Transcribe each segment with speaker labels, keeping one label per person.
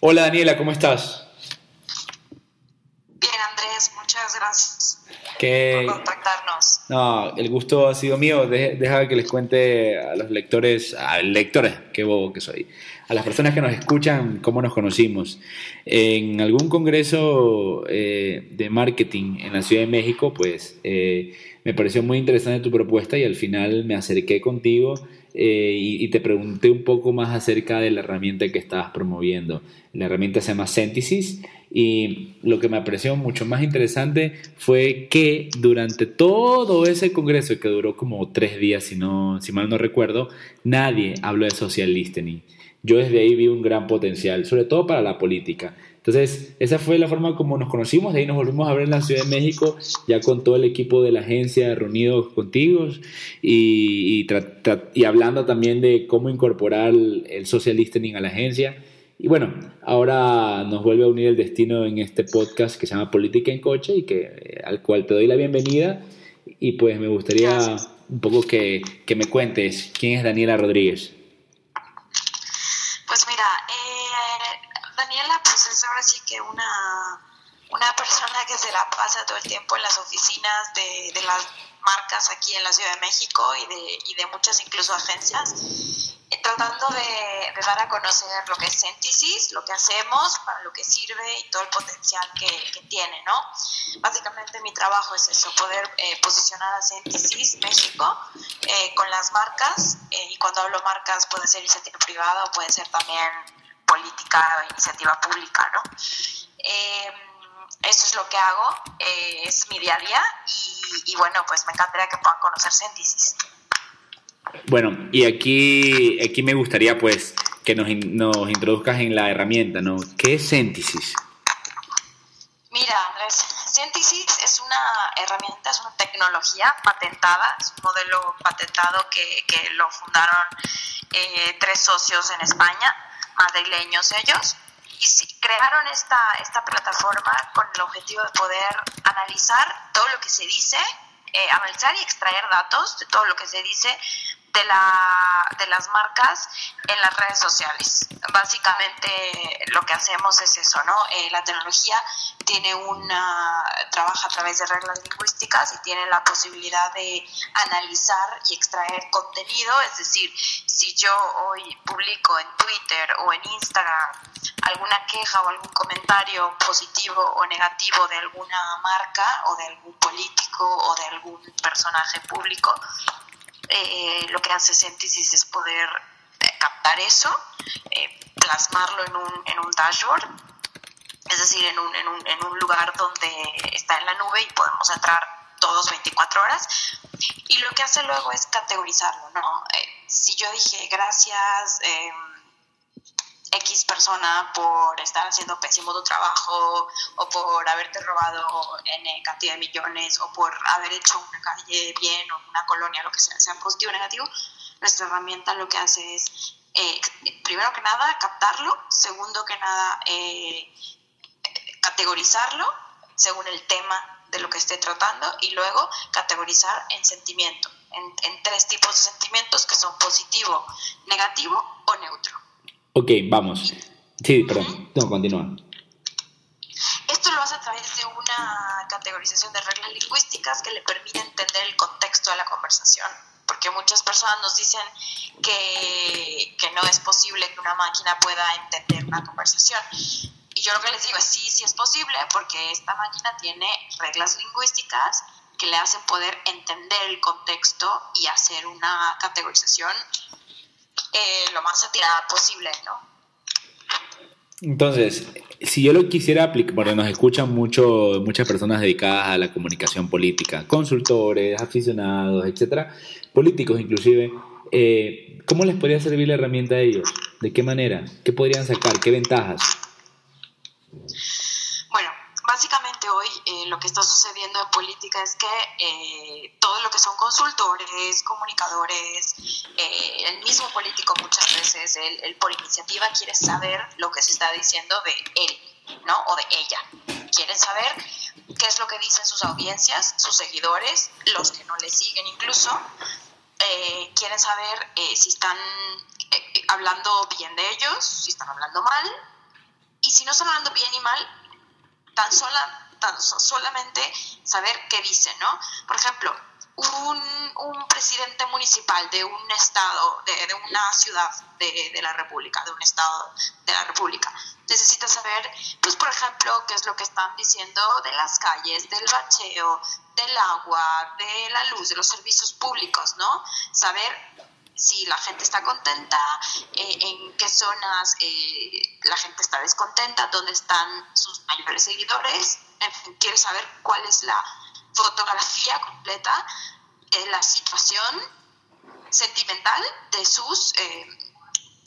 Speaker 1: Hola Daniela, ¿cómo estás?
Speaker 2: Bien, Andrés, muchas gracias
Speaker 1: por
Speaker 2: contactarnos.
Speaker 1: No, el gusto ha sido mío. deja que les cuente a los lectores, a lectores, qué bobo que soy, a las personas que nos escuchan cómo nos conocimos. En algún congreso eh, de marketing en la Ciudad de México, pues eh, me pareció muy interesante tu propuesta y al final me acerqué contigo eh, y, te pregunté un poco más acerca de la herramienta que estabas promoviendo. La herramienta se llama Synthesis y lo que me pareció mucho más interesante fue que durante todo ese congreso, que duró como tres días, si, no, si mal no recuerdo, nadie habló de social listening. Yo desde ahí vi un gran potencial, sobre todo para la política. Entonces, esa fue la forma como nos conocimos, de ahí nos volvimos a ver en la Ciudad de México, ya con todo el equipo de la agencia reunidos contigo y, y, hablando también de cómo incorporar el social listening a la agencia. Y bueno, ahora nos vuelve a unir el destino en este podcast que se llama Política en Coche y que, eh, al cual te doy la bienvenida. Y pues me gustaría un poco que, que me cuentes quién es Daniela Rodríguez.
Speaker 2: Una, una persona que se la pasa todo el tiempo en las oficinas de, de las marcas aquí en la Ciudad de México y de, y de muchas incluso agencias, eh, tratando de, dar a conocer lo que es Synthesis, lo que hacemos, para lo que sirve y todo el potencial que, que tiene, ¿no? Básicamente mi trabajo es eso, poder eh, posicionar a Synthesis México eh, con las marcas, y cuando hablo marcas puede ser iniciativa privada o puede ser también política o iniciativa pública, ¿no? Eh, eso es lo que hago, eh, es mi día a día y, bueno, pues me encantaría que puedan conocer Synthesis.
Speaker 1: Bueno, y aquí, aquí me gustaría pues que nos, nos introduzcas en la herramienta, ¿no? ¿Qué es Synthesis?
Speaker 2: Mira, Andrés, Synthesis es una herramienta, es una tecnología patentada, es un modelo patentado que, que lo fundaron eh, tres socios en España madrileños ellos, y crearon esta, esta plataforma con el objetivo de poder analizar todo lo que se dice, eh, analizar y extraer datos de todo lo que se dice de, la, de las marcas en las redes sociales. Básicamente lo que hacemos es eso, ¿no? Eh, la tecnología tiene una, trabaja a través de reglas lingüísticas y tiene la posibilidad de analizar y extraer contenido, es decir, si yo hoy publico en Twitter o en Instagram alguna queja o algún comentario positivo o negativo de alguna marca o de algún político o de algún personaje público, eh, lo que hace Synthesis es poder eh, captar eso, eh, plasmarlo en un, en un dashboard, es decir, en un, en, un, en un lugar donde está en la nube y podemos entrar todos 24 horas. Y lo que hace luego es categorizarlo, ¿no? si yo dije gracias, eh, X persona por estar haciendo pésimo tu trabajo o por haberte robado N cantidad de millones o por haber hecho una calle bien o una colonia, lo que sea, sea positivo o negativo, nuestra herramienta lo que hace es, eh, primero que nada, captarlo, segundo que nada, eh, categorizarlo según el tema de lo que esté tratando y luego categorizar en sentimiento, en, en tres tipos de sentimientos que son positivo, negativo o neutro.
Speaker 1: Ok, vamos. Sí, perdón. No, continúa.
Speaker 2: Esto lo hace a través de una categorización de reglas lingüísticas que le permite entender el contexto de la conversación. Porque muchas personas nos dicen que, que no es posible que una máquina pueda entender una conversación. Y yo lo que les digo es sí, sí es posible, porque esta máquina tiene reglas lingüísticas que le hacen poder entender el contexto y hacer una categorización eh, lo más atirada posible, ¿no?
Speaker 1: Entonces, si yo lo quisiera aplicar, porque nos escuchan mucho, muchas personas dedicadas a la comunicación política, consultores, aficionados, etcétera, políticos inclusive, eh, ¿cómo les podría servir la herramienta a ellos? ¿De qué manera? ¿Qué podrían sacar? ¿Qué ventajas?
Speaker 2: Hoy eh, lo que está sucediendo en política es que eh, todo lo que son consultores, comunicadores, eh, el mismo político muchas veces, él, por iniciativa quiere saber lo que se está diciendo de él, ¿no? O de ella. Quiere saber qué es lo que dicen sus audiencias, sus seguidores, los que no le siguen incluso. quieren saber si están hablando bien de ellos, si están hablando mal, y si no están hablando bien y mal, tan, sola, solamente saber qué dicen, ¿no? Por ejemplo, un, un presidente municipal de un estado, de, una ciudad de, de, la República, de un estado de la República, necesita saber, pues por ejemplo, qué es lo que están diciendo de las calles, del bacheo, del agua, de la luz, de los servicios públicos, ¿no? Saber si la gente está contenta, eh, en qué zonas eh, la gente está descontenta, dónde están sus mayores seguidores, en fin, quiere saber cuál es la fotografía completa de la situación sentimental de sus, eh,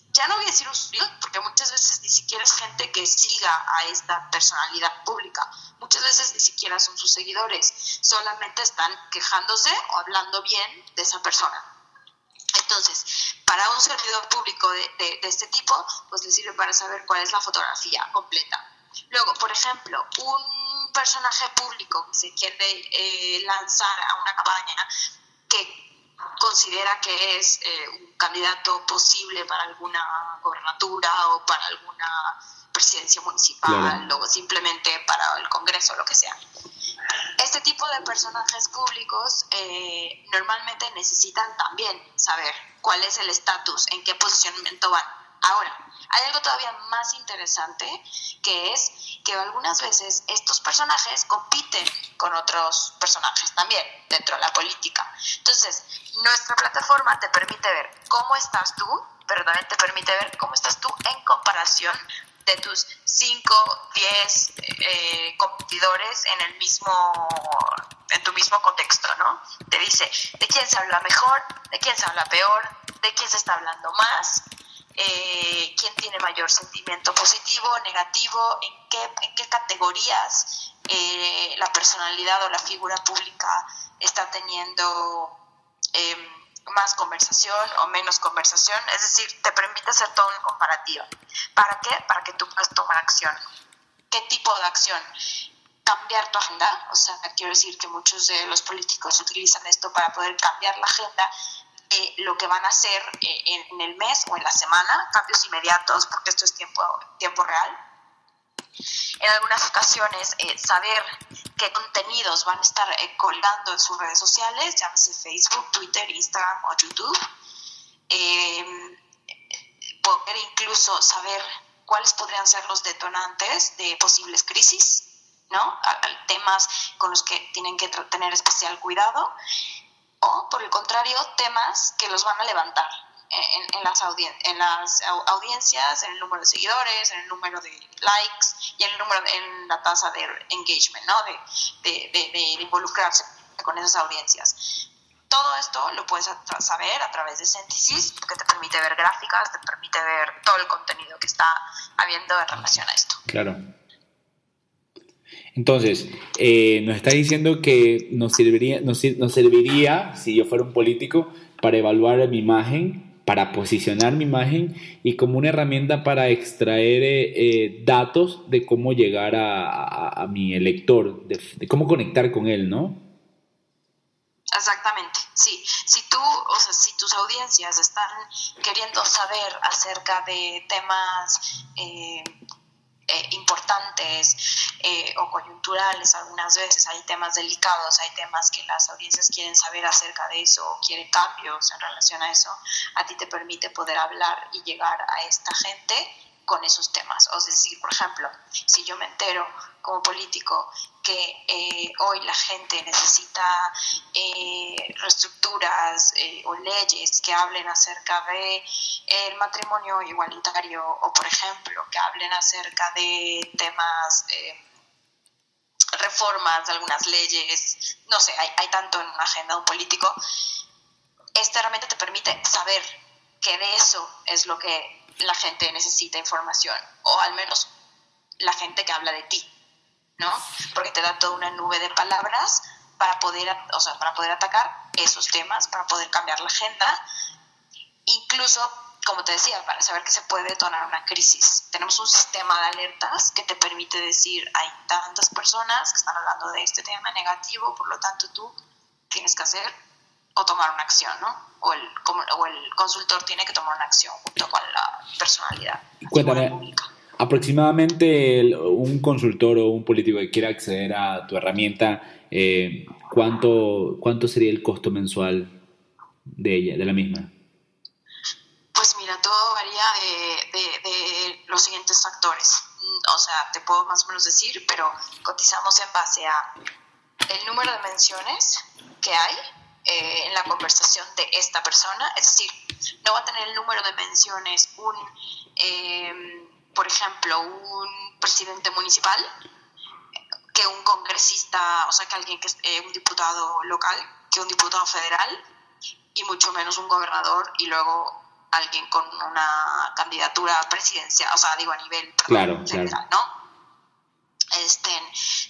Speaker 2: ya no voy a decir usuarios, porque muchas veces ni siquiera es gente que siga a esta personalidad pública, muchas veces ni siquiera son sus seguidores, solamente están quejándose o hablando bien de esa persona. Entonces, para un servidor público de, de, de, este tipo, pues le sirve para saber cuál es la fotografía completa. Luego, por ejemplo, un personaje público que se quiere eh, lanzar a una campaña que considera que es eh, un candidato posible para alguna gobernatura o para alguna presidencia municipal claro. o simplemente para el Congreso, lo que sea. Este tipo de personajes públicos eh, normalmente necesitan también saber cuál es el estatus, en qué posicionamiento van. Ahora, hay algo todavía más interesante, que es que algunas veces estos personajes compiten con otros personajes también dentro de la política. Entonces, nuestra plataforma te permite ver cómo estás tú, pero también te permite ver cómo estás tú en comparación de tus 5, 10 eh, competidores en el mismo en tu mismo contexto, ¿no? Te dice de quién se habla mejor, de quién se habla peor, de quién se está hablando más, eh, quién tiene mayor sentimiento positivo, negativo, en qué, en qué categorías eh, la personalidad o la figura pública está teniendo eh, más conversación o menos conversación, es decir, te permite hacer todo un comparativo. ¿Para qué? Para que tú puedas tomar acción. ¿Qué tipo de acción? Cambiar tu agenda, o sea, quiero decir que muchos de los políticos utilizan esto para poder cambiar la agenda de lo que van a hacer eh, en el mes o en la semana, cambios inmediatos, porque esto es tiempo, tiempo real. En algunas ocasiones, eh, saber qué contenidos van a estar eh, colgando en sus redes sociales, llámese Facebook, Twitter, Instagram o YouTube. Eh, poder incluso saber cuáles podrían ser los detonantes de posibles crisis, ¿no? Temas con los que tienen que tener especial cuidado o, por el contrario, temas que los van a levantar en, en, las audien en, las audiencias, en el número de seguidores, en el número de likes y en, el número en la tasa de engagement, ¿no? de, de, de, de involucrarse con esas audiencias. Todo esto lo puedes saber a través de Synthesis, que te permite ver gráficas, te permite ver todo el contenido que está habiendo en relación a esto.
Speaker 1: Claro. Entonces, eh, nos está diciendo que nos serviría, nos, serviría, si yo fuera un político, para evaluar mi imagen, para posicionar mi imagen y como una herramienta para extraer eh, eh, datos de cómo llegar a, mi elector, de, de, cómo conectar con él, ¿no?
Speaker 2: Exactamente, sí. Si tú, o sea, si tus audiencias están queriendo saber acerca de temas eh, importantes eh, o coyunturales algunas veces, hay temas delicados, hay temas que las audiencias quieren saber acerca de eso o quieren cambios en relación a eso, a ti te permite poder hablar y llegar a esta gente con esos temas. Es decir, por ejemplo, si yo me entero como político que eh, hoy la gente necesita eh, reestructuras eh, o leyes que hablen acerca de el matrimonio igualitario o, por ejemplo, que hablen acerca de temas reformas de algunas leyes, no sé, hay, hay tanto en una agenda un político, esta herramienta te permite saber que de eso es lo que la gente necesita información, o al menos la gente que habla de ti, ¿no? Porque te da toda una nube de palabras para poder, o sea, para poder atacar esos temas, para poder cambiar la agenda, incluso, como te decía, para saber que se puede detonar una crisis. Tenemos un sistema de alertas que te permite decir, hay tantas personas que están hablando de este tema negativo, por lo tanto tú tienes que hacer o tomar una acción, ¿no? O el, o el consultor tiene que tomar una acción junto con la personalidad.
Speaker 1: Cuéntame, aproximadamente un consultor o un político que quiera acceder a tu herramienta, eh, ¿cuánto, ¿cuánto sería el costo mensual de ella, de la misma?
Speaker 2: Pues mira, todo varía de, los siguientes factores. O sea, te puedo más o menos decir, pero cotizamos en base a el número de menciones que hay eh, en la conversación de esta persona, es decir, no va a tener el número de menciones un, eh, por ejemplo, un presidente municipal que un congresista, o sea, que alguien que es eh, un diputado local, que un diputado federal y mucho menos un gobernador y luego alguien con una candidatura presidencial, o sea, digo a nivel federal, ¿no? Este,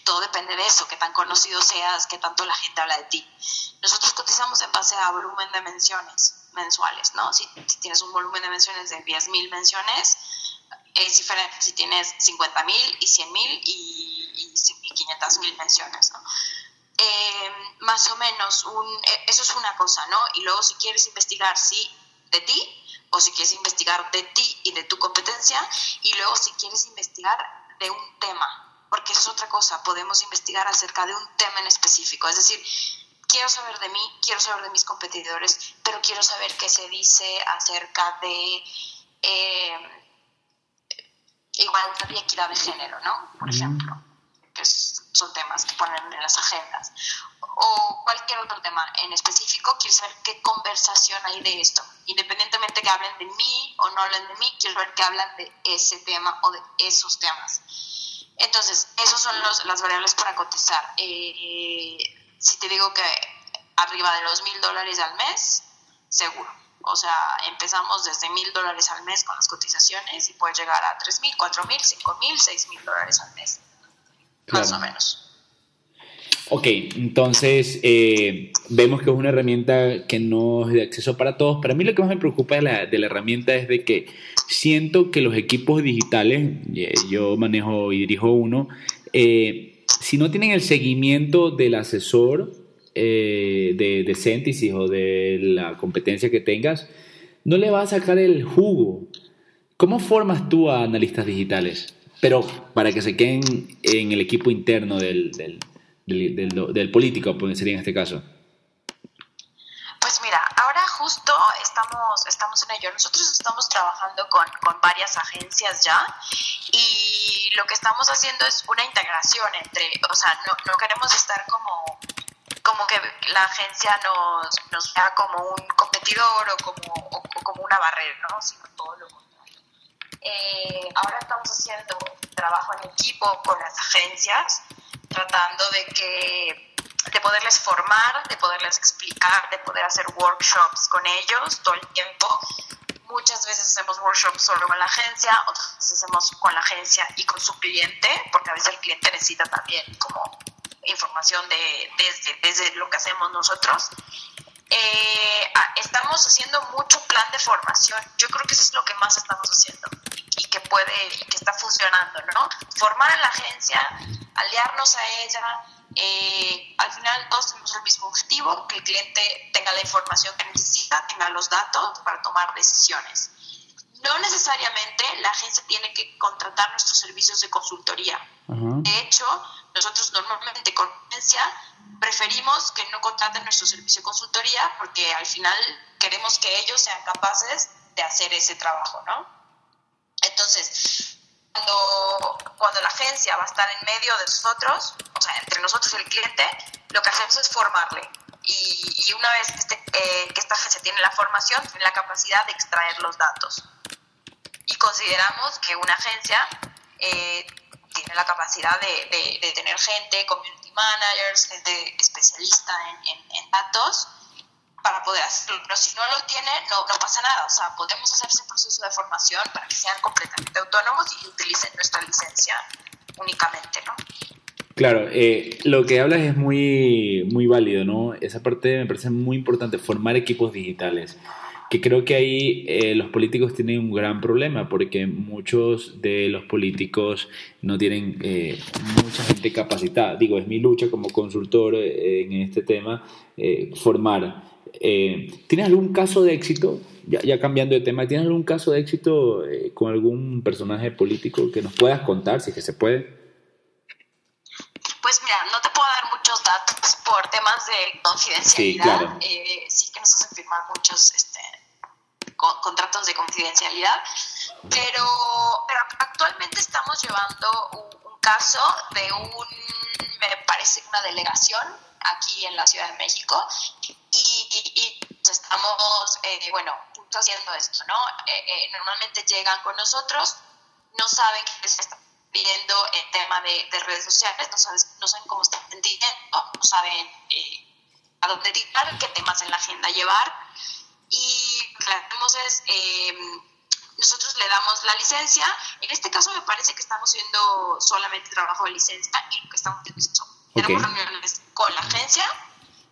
Speaker 2: todo depende de eso, que tan conocido seas, que tanto la gente habla de ti. Nosotros cotizamos en base a volumen de menciones mensuales, ¿no? Si, tienes un volumen de menciones de 10.000 menciones, es diferente si tienes 50.000 y 100.000 y, y, y 500.000 menciones, ¿no? Eh, más o menos, un, e, eso es una cosa, ¿no? Y luego si quieres investigar, sí, de ti, o si quieres investigar de ti y de tu competencia, y luego si quieres investigar de un tema, porque es otra cosa, podemos investigar acerca de un tema en específico, es decir, quiero saber de mí, quiero saber de mis competidores, pero quiero saber qué se dice acerca de eh, igualdad y equidad de género, ¿no? Por ejemplo, que son temas que ponen en las agendas. O cualquier otro tema en específico, quiero saber qué conversación hay de esto. Independientemente que hablen de mí o no hablen de mí, quiero ver que hablan de ese tema o de esos temas. Entonces, esas son los, las variables para cotizar. Eh, si te digo que arriba de los mil dólares al mes, seguro. O sea, empezamos desde mil dólares al mes con las cotizaciones y puede llegar a tres mil, cuatro mil, cinco mil, seis mil dólares al mes. Más o menos.
Speaker 1: Ok, entonces eh, vemos que es una herramienta que no es de acceso para todos. Para mí lo que más me preocupa de la, de la herramienta es de que siento que los equipos digitales, eh, yo manejo y dirijo uno, eh, si no tienen el seguimiento del asesor eh, de, de o de la competencia que tengas, no le va a sacar el jugo. ¿Cómo formas tú a analistas digitales? Pero para que se queden en el equipo interno del, del, del, político, pues sería en este caso.
Speaker 2: Pues mira, ahora justo estamos, estamos en ello. Nosotros estamos trabajando con, con, varias agencias ya y lo que estamos haciendo es una integración entre, o sea, no queremos estar como como que la agencia nos, nos vea como un competidor o como, o, como una barrera, ¿no? sino todo lo contrario. Eh, ahora estamos haciendo trabajo en equipo con las agencias, tratando de que de poderles formar, de poderles explicar, de poder hacer workshops con ellos todo el tiempo. Muchas veces hacemos workshops solo con la agencia, otras veces hacemos con la agencia y con su cliente, porque a veces el cliente necesita también como información de, desde, desde lo que hacemos nosotros. Eh, estamos haciendo mucho plan de formación. Yo creo que eso es lo que más estamos haciendo y que puede y que está funcionando, ¿no? Formar a la agencia, aliarnos a ella, eh, al final todos tenemos el mismo objetivo, que el cliente tenga la información que necesita, tenga los datos para tomar decisiones. No necesariamente la agencia tiene que contratar nuestros servicios de consultoría. De hecho, nosotros normalmente con agencia preferimos que no contraten nuestro servicio de consultoría porque al final queremos que ellos sean capaces de hacer ese trabajo, ¿no? Entonces, cuando, cuando la agencia va a estar en medio de nosotros, o sea, entre nosotros y el cliente, lo que hacemos es formarle. Y, y una vez que, este, eh, que esta agencia tiene la formación, tiene la capacidad de extraer los datos. Y consideramos que una agencia eh, tiene la capacidad de, de, tener gente, community managers, gente especialista en, en, datos para poder hacerlo. Pero si no lo tiene, no, no pasa nada. O sea, podemos hacer ese proceso de formación para que sean completamente autónomos y utilicen nuestra licencia únicamente, ¿no?
Speaker 1: Claro, eh, lo que hablas es muy, muy válido, ¿no? Esa parte me parece muy importante, formar equipos digitales que creo que ahí eh, los políticos tienen un gran problema porque muchos de los políticos no tienen eh, mucha gente capacitada. Digo, es mi lucha como consultor eh, en este tema, formar Eh, ¿Tienes algún caso de éxito? Ya, cambiando de tema, ¿tienes algún caso de éxito eh, con algún personaje político que nos puedas contar, si es que se puede?
Speaker 2: Pues mira, no te puedo dar muchos datos por temas de confidencialidad. Sí, claro. Eh, sí que nos hacen firmar muchos contratos de confidencialidad, pero, pero actualmente estamos llevando un, caso de un, me parece, una delegación aquí en la Ciudad de México y, estamos, eh, bueno, haciendo esto, ¿no? Eh, eh, normalmente llegan con nosotros, no saben qué se está pidiendo en tema de, redes sociales, no, no saben cómo están entendiendo, no saben a dónde tirar, qué temas en la agenda llevar y que hacemos es nosotros le damos la licencia. En este caso me parece que estamos haciendo solamente trabajo de licencia y lo que estamos haciendo es Tenemos reuniones con la agencia,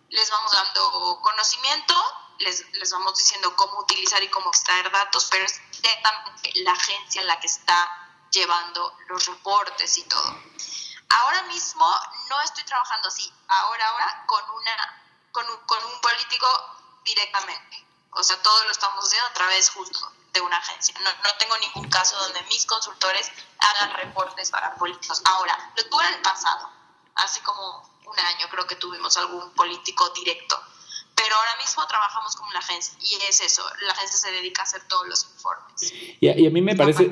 Speaker 2: les vamos dando conocimiento, les, les vamos diciendo cómo utilizar y cómo extraer datos, pero es la agencia la que está llevando los reportes y todo. Ahora mismo no estoy trabajando así, ahora, ahora con, una, con, un, con un político directamente. O sea, todo lo estamos haciendo a través justo de una agencia. No, no tengo ningún caso donde mis consultores hagan reportes para políticos. Ahora, lo tuve en el pasado, hace como un año creo que tuvimos algún político directo. Pero ahora mismo trabajamos como una agencia y es eso, la agencia se dedica a hacer todos los informes.
Speaker 1: Y a, mí me parece,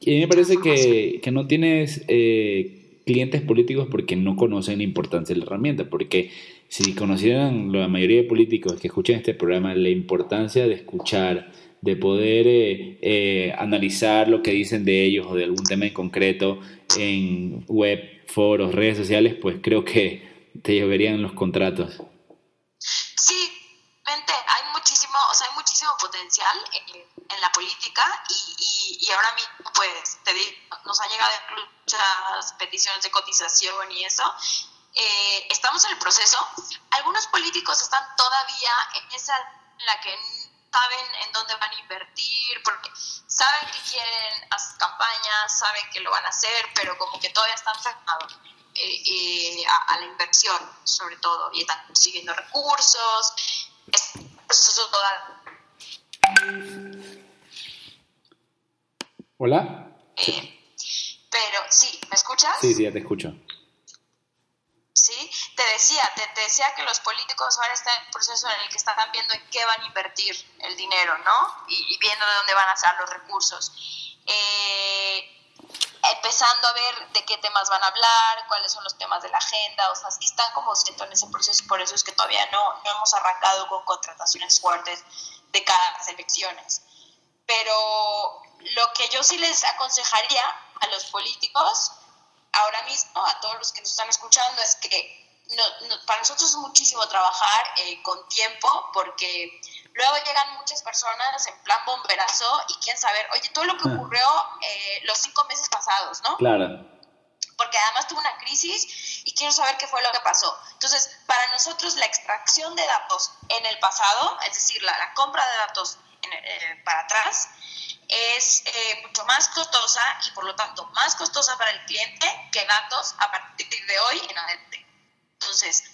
Speaker 1: y a mí me parece que, que no tienes eh, clientes políticos porque no conocen la importancia de la herramienta, porque si conocieran la mayoría de políticos que escuchan este programa la importancia de escuchar, de poder eh, eh, analizar lo que dicen de ellos o de algún tema en concreto en web, foros, redes sociales, pues creo que te lloverían los contratos.
Speaker 2: Sí, hay muchísimo, o sea, hay muchísimo potencial en, la política y, y, ahora mismo, pues, te digo, nos han llegado muchas peticiones de cotización y eso. Eh, estamos en el proceso. Algunos políticos están todavía en esa en la que saben en dónde van a invertir, porque saben que quieren hacer campañas, saben que lo van a hacer, pero como que todavía están cerrados eh, eh, a, la inversión, sobre todo, y están consiguiendo recursos. Es proceso toda.
Speaker 1: Hola.
Speaker 2: Eh, pero sí, ¿me escuchas?
Speaker 1: Sí, sí, ya te escucho.
Speaker 2: ¿Sí? Te decía, te, decía que los políticos ahora están en el proceso en el que están viendo en qué van a invertir el dinero, ¿no? Y, viendo de dónde van a salir los recursos. Eh, empezando a ver de qué temas van a hablar, cuáles son los temas de la agenda, o sea, están como siento en ese proceso y por eso es que todavía no, no hemos arrancado con contrataciones fuertes de cada elecciones. Pero lo que yo sí les aconsejaría a los políticos ahora mismo a todos los que nos están escuchando es que para nosotros es muchísimo trabajar eh, con tiempo porque luego llegan muchas personas en plan bomberazo y quieren saber, oye, todo lo que ah. ocurrió eh, los cinco meses pasados, ¿no?
Speaker 1: Claro.
Speaker 2: Porque además tuvo una crisis y quiero saber qué fue lo que pasó. Entonces, para nosotros la extracción de datos en el pasado, es decir, la, compra de datos eh, para atrás, es eh, mucho más costosa y por lo tanto más costosa para el cliente que datos a partir de hoy en adelante. Entonces,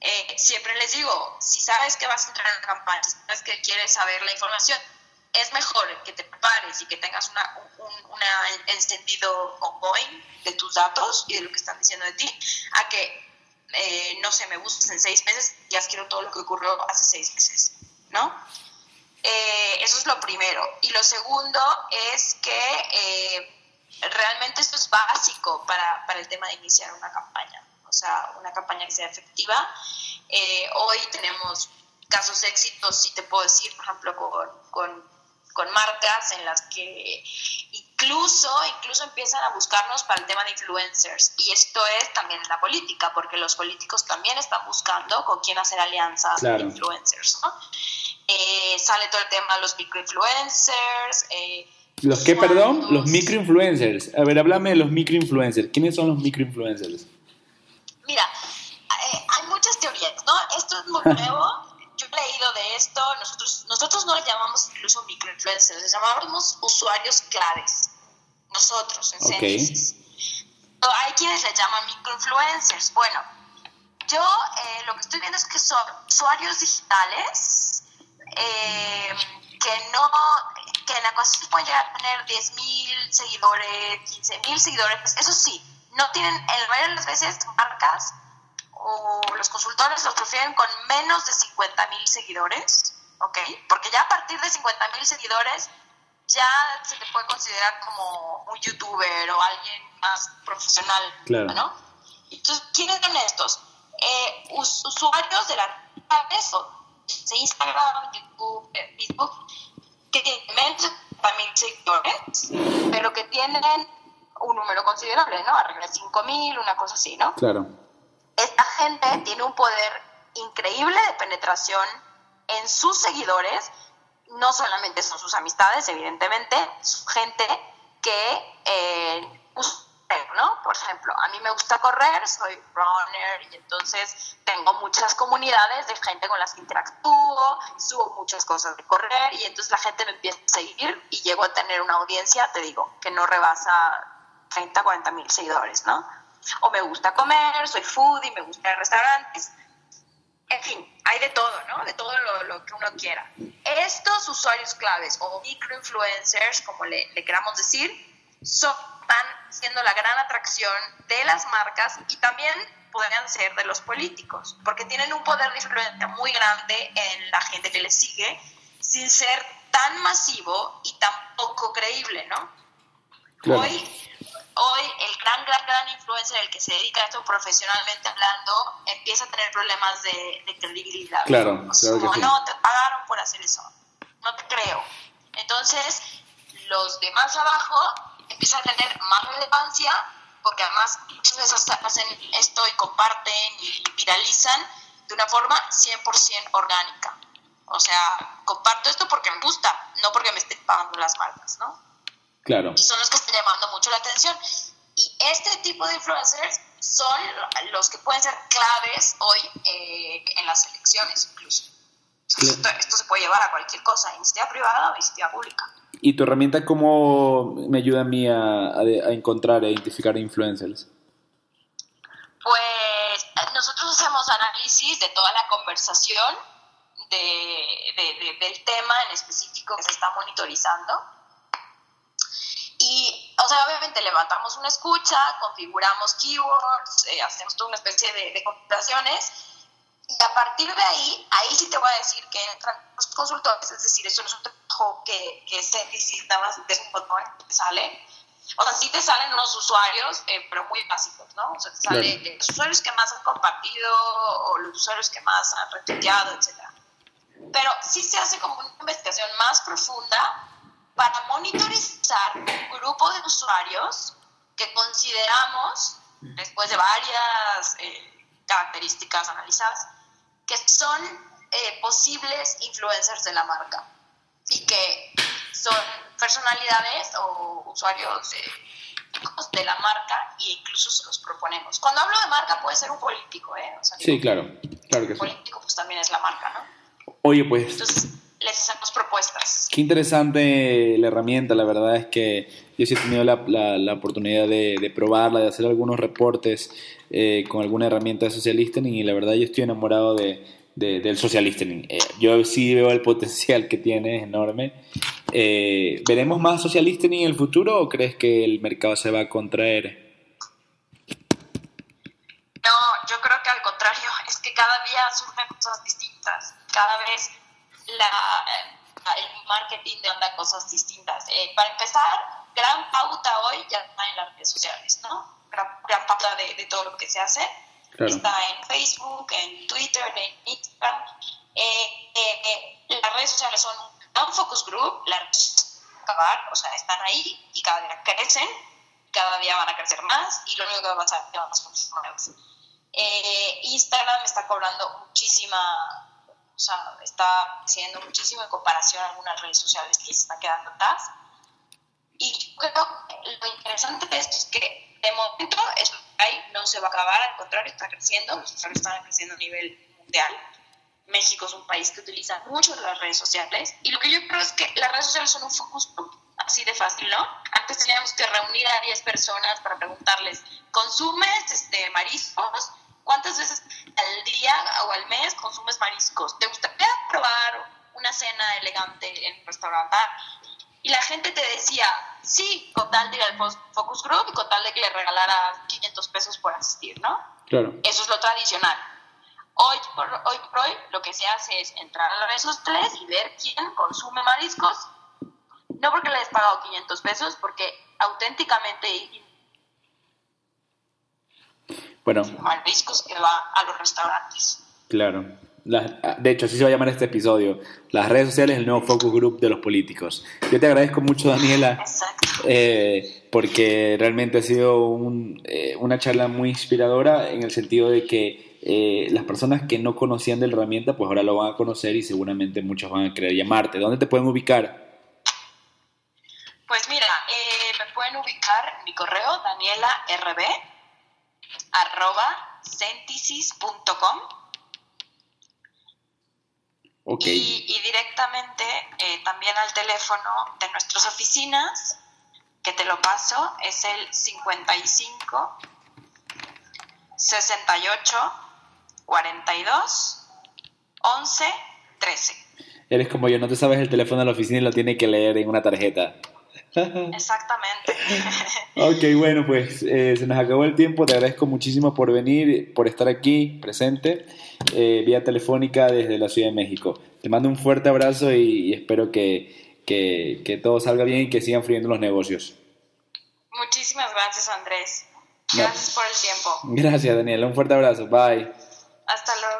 Speaker 2: eh, siempre les digo, si sabes que vas a entrar en una campaña, si sabes que quieres saber la información, es mejor que te prepares y que tengas una, un encendido ongoing de tus datos y de lo que están diciendo de ti, a que, eh, no sé, me busques en seis meses y quiero todo lo que ocurrió hace seis meses, ¿no? Eh, eso es lo primero. Y lo segundo es que eh, realmente esto es básico para, para, el tema de iniciar una campaña, o sea, una campaña que sea efectiva. Eh, hoy tenemos casos de éxito, si te puedo decir, por ejemplo, con, con, con, marcas en las que incluso, incluso empiezan a buscarnos para el tema de influencers. Y esto es también en la política, porque los políticos también están buscando con quién hacer alianzas de influencers. ¿no? Eh, sale todo el tema de los microinfluencers. Eh,
Speaker 1: ¿Los qué, perdón? Los microinfluencers. A ver, háblame de los microinfluencers. ¿Quiénes son los microinfluencers?
Speaker 2: Mira, eh, hay muchas teorías, ¿no? Esto es muy nuevo. Yo he leído de esto. Nosotros, nosotros no le llamamos incluso microinfluencers, les llamamos usuarios claves. Nosotros, en okay. Hay quienes le llaman microinfluencers. Bueno, yo eh, lo que estoy viendo es que son usuarios digitales eh, que no, que en la cosa pueden llegar a tener 10.000 seguidores, 15.000 seguidores, eso sí, no tienen, en la mayoría de las veces, marcas o los consultores los prefieren con menos de 50.000 seguidores, ¿ok? Porque ya a partir de 50.000 seguidores ya se te puede considerar como un youtuber o alguien más profesional, ¿no? Entonces, ¿quiénes son estos? Eh, usuarios de las redes, de Instagram, YouTube, Facebook, que tienen menos de mil seguidores, pero que tienen un número considerable, ¿no? Arriba de 5.000, una cosa así, ¿no?
Speaker 1: Claro.
Speaker 2: Esta gente tiene un poder increíble de penetración en sus seguidores, no solamente son sus amistades, evidentemente, su gente que eh, ¿no? Por ejemplo, a mí me gusta correr, soy runner y entonces tengo muchas comunidades de gente con las que interactúo, subo muchas cosas de correr y entonces la gente me empieza a seguir y llego a tener una audiencia, te digo, que no rebasa 30, 40 mil seguidores, ¿no? O me gusta comer, soy foodie, me gusta ir a restaurantes. En fin, hay de todo, ¿no? De todo lo, que uno quiera. Estos usuarios claves o microinfluencers, como le, le queramos decir, son están siendo la gran atracción de las marcas y también podrían ser de los políticos, porque tienen un poder de influencia muy grande en la gente que les sigue, sin ser tan masivo y tan poco creíble, ¿no? Hoy, hoy el gran, gran, gran influencer, el que se dedica a esto profesionalmente hablando, empieza a tener problemas de, credibilidad.
Speaker 1: Claro,
Speaker 2: no, te pagaron por hacer eso, no te creo. Entonces, los de más abajo empieza a tener más relevancia porque además muchas veces hacen esto y comparten y viralizan de una forma 100% orgánica. O sea, comparto esto porque me gusta, no porque me estén pagando las marcas, ¿no?
Speaker 1: Claro.
Speaker 2: Y son los que están llamando mucho la atención. Y este tipo de influencers son los que pueden ser claves hoy eh, en las elecciones incluso. Esto, esto, se puede llevar a cualquier cosa, iniciativa privada o iniciativa pública.
Speaker 1: ¿Y tu herramienta cómo me ayuda a mí a, a, encontrar e identificar influencers?
Speaker 2: Pues nosotros hacemos análisis de toda la conversación de, de, del tema en específico que se está monitorizando. Y, o sea, obviamente levantamos una escucha, configuramos keywords, eh, hacemos toda una especie de, de computaciones y a partir de ahí, ahí sí te voy a decir que entran los consultores, es decir, eso no es un trabajo que, que se necesita más de un botón que sale. O sea, sí te salen unos usuarios, eh, pero muy básicos, ¿no? O sea, te salen los usuarios que más han compartido o los usuarios que más han retuiteado, etc. Pero sí se hace como una investigación más profunda para monitorizar un grupo de usuarios que consideramos, después de varias eh, características analizadas, que son eh, posibles influencers de la marca y que son personalidades o usuarios de la marca e incluso se los proponemos. Cuando hablo de marca puede ser un político, ¿eh?
Speaker 1: sí, claro, claro que
Speaker 2: político pues también es la marca, ¿no?
Speaker 1: Oye, pues...
Speaker 2: Entonces hacemos propuestas.
Speaker 1: Qué interesante la herramienta, la verdad es que yo sí he tenido la, la, oportunidad de, de, probarla, de hacer algunos reportes eh, con alguna herramienta de social listening y la verdad yo estoy enamorado de, del social listening. Eh, yo sí veo el potencial que tiene, es enorme. Eh, ¿Veremos más social listening en el futuro o crees que el mercado se va a contraer?
Speaker 2: No, yo creo que al contrario, es que cada día surgen cosas distintas, cada vez la, el marketing demanda cosas distintas. para empezar, gran pauta hoy ya está en las redes sociales, ¿no? gran, parte de, todo lo que se hace. Está en Facebook, en Twitter, en Instagram. Eh, eh, eh, las redes sociales son un focus group, las acabar, o sea, están ahí y cada día crecen, cada día van a crecer más y lo único que va a pasar es que van a ser nuevos. Instagram está cobrando muchísima, o sea, está creciendo muchísimo en comparación a algunas redes sociales que se están quedando atrás. Y creo que lo interesante de esto es que de momento eso no se va a acabar, al contrario, está creciendo, los usuarios están creciendo a nivel mundial. México es un país que utiliza mucho las redes sociales y lo que yo creo es que las redes sociales son un focus así de fácil, ¿no? Antes teníamos que reunir a 10 personas para preguntarles, ¿consumes este, mariscos? ¿Cuántas veces al día o al mes consumes mariscos? ¿Te gustaría probar una cena elegante en un restaurante? Y la gente te decía, sí, con tal de ir al focus group y con tal de que le regalara 500 pesos por asistir, ¿no?
Speaker 1: Claro.
Speaker 2: Eso es lo tradicional. Hoy por, hoy por hoy lo que se hace es entrar a las redes sociales y ver quién consume mariscos. No porque le hayas pagado 500 pesos, porque auténticamente
Speaker 1: bueno.
Speaker 2: mariscos que va a los restaurantes.
Speaker 1: Claro. de hecho, así se va a llamar este episodio. Las redes sociales, el nuevo focus group de los políticos. Yo te agradezco mucho, Daniela, eh, porque realmente ha sido eh, una charla muy inspiradora en el sentido de que eh, las personas que no conocían de la herramienta, pues ahora lo van a conocer y seguramente muchos van a querer llamarte. ¿Dónde te pueden ubicar?
Speaker 2: Pues mira, me pueden ubicar en mi correo, daniela rb arroba centisis.com y, directamente eh, también al teléfono de nuestras oficinas, que te lo paso, es el 55 68 42 11 13.
Speaker 1: Eres como yo, no te sabes el teléfono de la oficina y lo tienes que leer en una tarjeta.
Speaker 2: Exactamente.
Speaker 1: ok, bueno, pues eh, se nos acabó el tiempo. Te agradezco muchísimo por venir, por estar aquí presente, eh, vía telefónica desde la Ciudad de México. Te mando un fuerte abrazo y, espero que, que, todo salga bien y que sigan fluyendo los negocios.
Speaker 2: Muchísimas gracias, Andrés. Gracias por el tiempo.
Speaker 1: Gracias, Daniela. Un fuerte abrazo. Bye.
Speaker 2: Hasta luego.